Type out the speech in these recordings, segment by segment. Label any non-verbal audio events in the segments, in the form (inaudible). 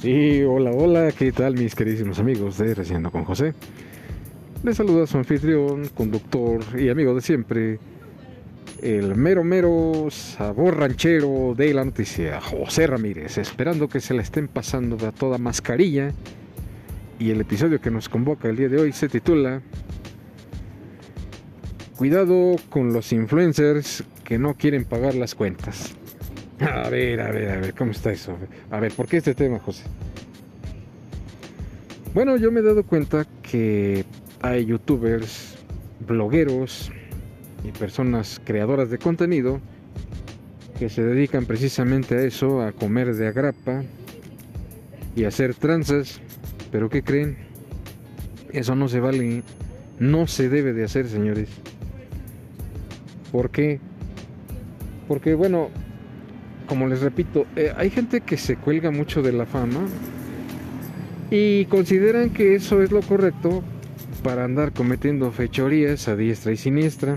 Sí, hola, hola, ¿qué tal mis queridísimos amigos de Reciendo con José? Les saluda su anfitrión, conductor y amigo de siempre, el mero mero sabor ranchero de la noticia, José Ramírez, esperando que se la estén pasando a toda mascarilla. Y el episodio que nos convoca el día de hoy se titula Cuidado con los influencers que no quieren pagar las cuentas. (laughs) A ver, a ver, a ver, ¿cómo está eso? A ver, ¿por qué este tema, José? Bueno, yo me he dado cuenta que hay youtubers, blogueros y personas creadoras de contenido que se dedican precisamente a eso, a comer de agrapa y hacer tranzas. Pero ¿qué creen? Eso no se vale, no se debe de hacer, señores. ¿Por qué? Porque bueno, como les repito, eh, hay gente que se cuelga mucho de la fama y consideran que eso es lo correcto para andar cometiendo fechorías a diestra y siniestra.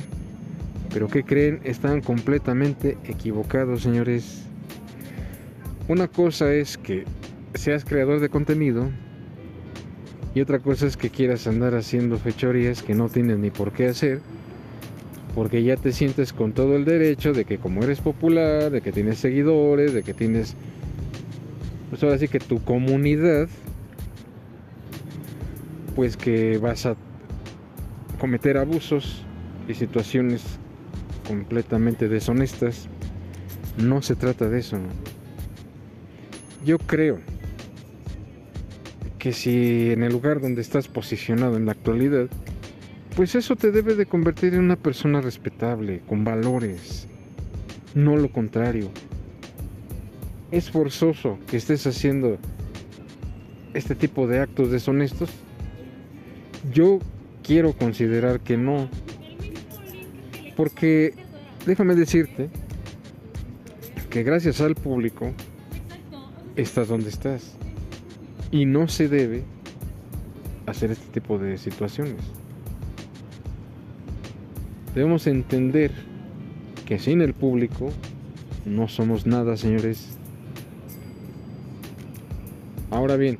Pero ¿qué creen? Están completamente equivocados, señores. Una cosa es que seas creador de contenido y otra cosa es que quieras andar haciendo fechorías que no tienes ni por qué hacer porque ya te sientes con todo el derecho de que como eres popular, de que tienes seguidores, de que tienes, pues ahora sí que tu comunidad, pues que vas a cometer abusos y situaciones completamente deshonestas. No se trata de eso. Yo creo que si en el lugar donde estás posicionado en la actualidad, pues eso te debe de convertir en una persona respetable, con valores, no lo contrario. ¿Es forzoso que estés haciendo este tipo de actos deshonestos? Yo quiero considerar que no. Porque déjame decirte que gracias al público estás donde estás. Y no se debe hacer este tipo de situaciones. Debemos entender que sin el público no somos nada, señores. Ahora bien,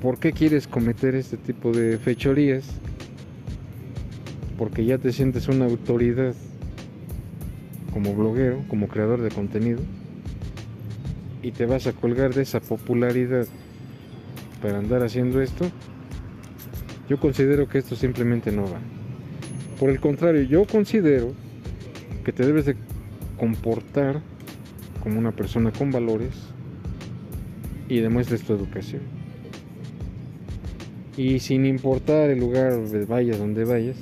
¿por qué quieres cometer este tipo de fechorías? Porque ya te sientes una autoridad como bloguero, como creador de contenido, y te vas a colgar de esa popularidad para andar haciendo esto. Yo considero que esto simplemente no va. Por el contrario, yo considero que te debes de comportar como una persona con valores y demuestres tu educación. Y sin importar el lugar donde vayas, donde vayas,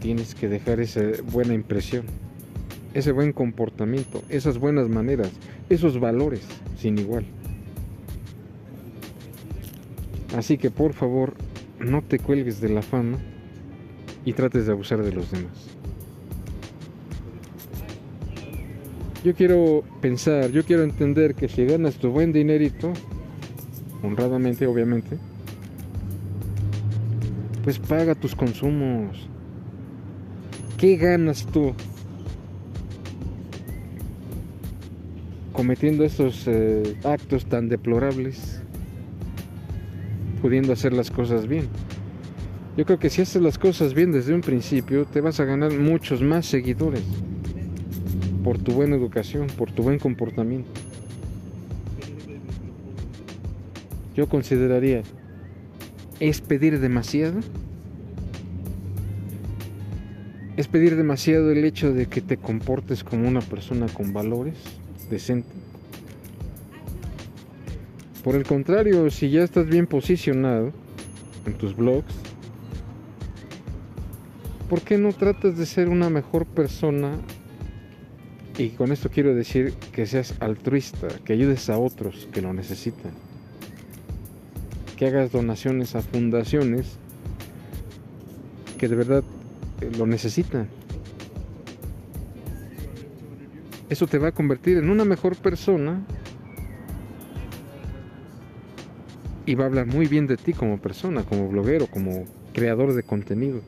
tienes que dejar esa buena impresión, ese buen comportamiento, esas buenas maneras, esos valores sin igual. Así que por favor, no te cuelgues de la fama y trates de abusar de los demás. Yo quiero pensar, yo quiero entender que si ganas tu buen dinerito, honradamente obviamente, pues paga tus consumos. ¿Qué ganas tú cometiendo estos eh, actos tan deplorables, pudiendo hacer las cosas bien? Yo creo que si haces las cosas bien desde un principio, te vas a ganar muchos más seguidores por tu buena educación, por tu buen comportamiento. Yo consideraría, ¿es pedir demasiado? ¿Es pedir demasiado el hecho de que te comportes como una persona con valores, decente? Por el contrario, si ya estás bien posicionado en tus blogs, ¿por qué no tratas de ser una mejor persona? Y con esto quiero decir que seas altruista, que ayudes a otros que lo necesitan, que hagas donaciones a fundaciones que de verdad eh, lo necesitan. Eso te va a convertir en una mejor persona y va a hablar muy bien de ti como persona, como bloguero, como creador de contenido.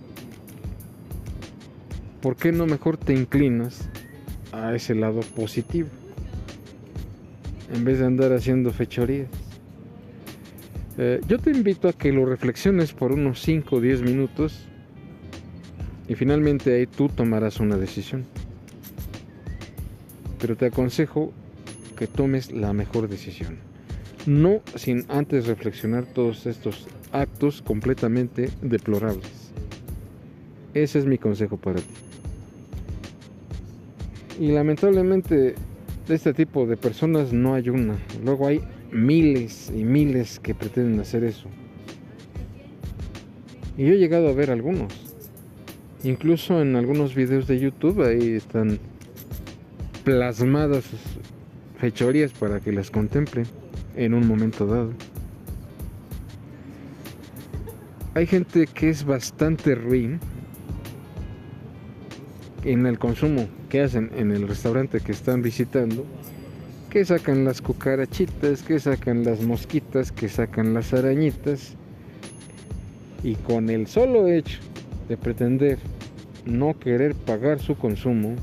¿Por qué no mejor te inclinas a ese lado positivo? en vez de andar haciendo fechorías. Eh, yo te invito a que lo reflexiones por unos 5 o 10 minutos y finalmente ahí tú tomarás una decisión. Pero te aconsejo que tomes la mejor decisión. No sin antes reflexionar todos estos actos completamente deplorables. Ese es mi consejo para ti. Y lamentablemente de este tipo de personas no hay una. Luego hay miles y miles que pretenden hacer eso. Y yo he llegado a ver algunos. Incluso en algunos videos de YouTube ahí están plasmadas fechorías para que las contemplen en un momento dado. Hay gente que es bastante ruin en el consumo que hacen en el restaurante que están visitando, que sacan las cucarachitas, que sacan las mosquitas, que sacan las arañitas, y con el solo hecho de pretender no querer pagar su consumo,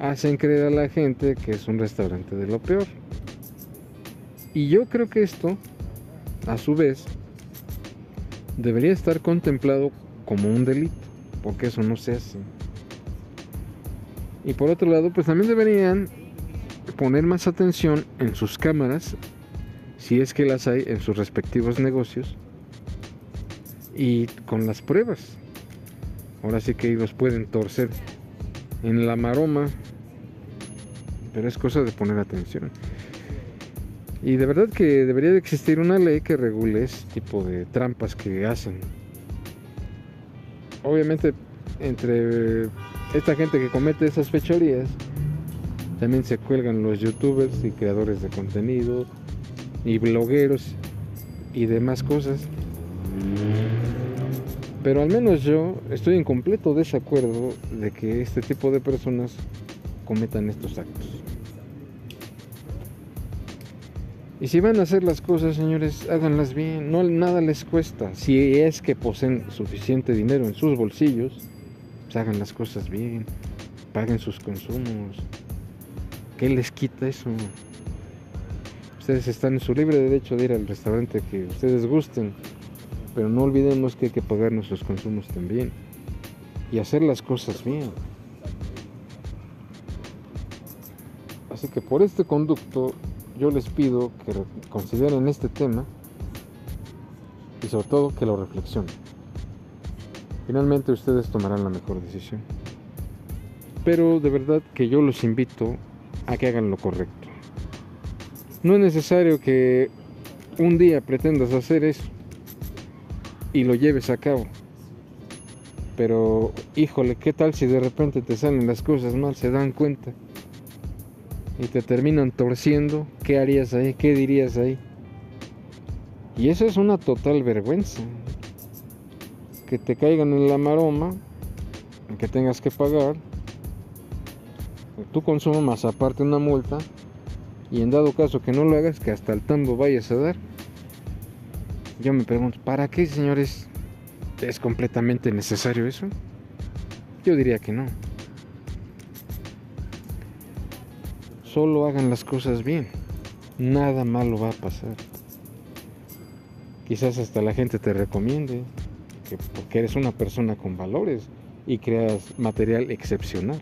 hacen creer a la gente que es un restaurante de lo peor. Y yo creo que esto, a su vez, debería estar contemplado como un delito, porque eso no se hace. Y por otro lado, pues también deberían poner más atención en sus cámaras, si es que las hay en sus respectivos negocios, y con las pruebas. Ahora sí que ellos pueden torcer en la maroma, pero es cosa de poner atención. Y de verdad que debería de existir una ley que regule ese tipo de trampas que hacen. Obviamente entre esta gente que comete esas fechorías, también se cuelgan los youtubers y creadores de contenido y blogueros y demás cosas. Pero al menos yo estoy en completo desacuerdo de que este tipo de personas cometan estos actos. Y si van a hacer las cosas, señores, háganlas bien, no nada les cuesta. Si es que poseen suficiente dinero en sus bolsillos, hagan las cosas bien, paguen sus consumos. ¿Qué les quita eso? Ustedes están en su libre derecho de ir al restaurante que ustedes gusten pero no olvidemos que hay que pagar nuestros consumos también y hacer las cosas bien. Así que por este conducto yo les pido que consideren este tema y sobre todo que lo reflexionen. Finalmente ustedes tomarán la mejor decisión. Pero de verdad que yo los invito a que hagan lo correcto. No es necesario que un día pretendas hacer eso y lo lleves a cabo. Pero, híjole, ¿qué tal si de repente te salen las cosas mal, se dan cuenta y te terminan torciendo? ¿Qué harías ahí? ¿Qué dirías ahí? Y eso es una total vergüenza. Que te caigan en la maroma, que tengas que pagar, tu consumo más aparte una multa, y en dado caso que no lo hagas, que hasta el tambo vayas a dar. Yo me pregunto, ¿para qué, señores? ¿Es completamente necesario eso? Yo diría que no. Solo hagan las cosas bien. Nada malo va a pasar. Quizás hasta la gente te recomiende, que porque eres una persona con valores y creas material excepcional.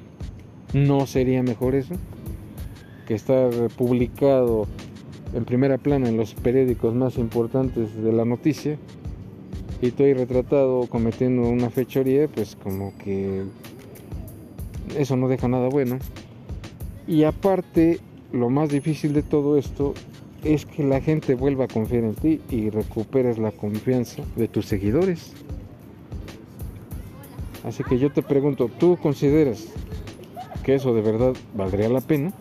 ¿No sería mejor eso? Que estar publicado en primera plana en los periódicos más importantes de la noticia y estoy retratado cometiendo una fechoría, pues como que eso no deja nada bueno. Y aparte, lo más difícil de todo esto es que la gente vuelva a confiar en ti y recuperes la confianza de tus seguidores. Así que yo te pregunto, ¿tú consideras que eso de verdad valdría la pena?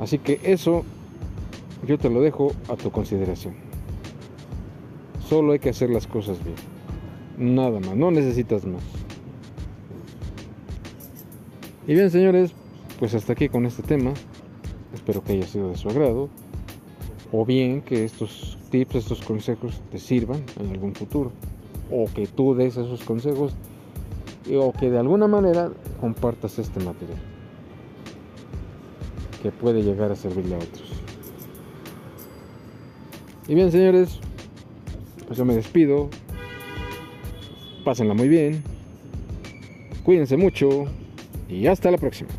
Así que eso yo te lo dejo a tu consideración. Solo hay que hacer las cosas bien. Nada más, no necesitas más. Y bien, señores, pues hasta aquí con este tema. Espero que haya sido de su agrado. O bien que estos tips, estos consejos te sirvan en algún futuro. O que tú des esos consejos. O que de alguna manera compartas este material. Que puede llegar a servirle a otros. Y bien, señores, pues yo me despido. Pásenla muy bien. Cuídense mucho y hasta la próxima.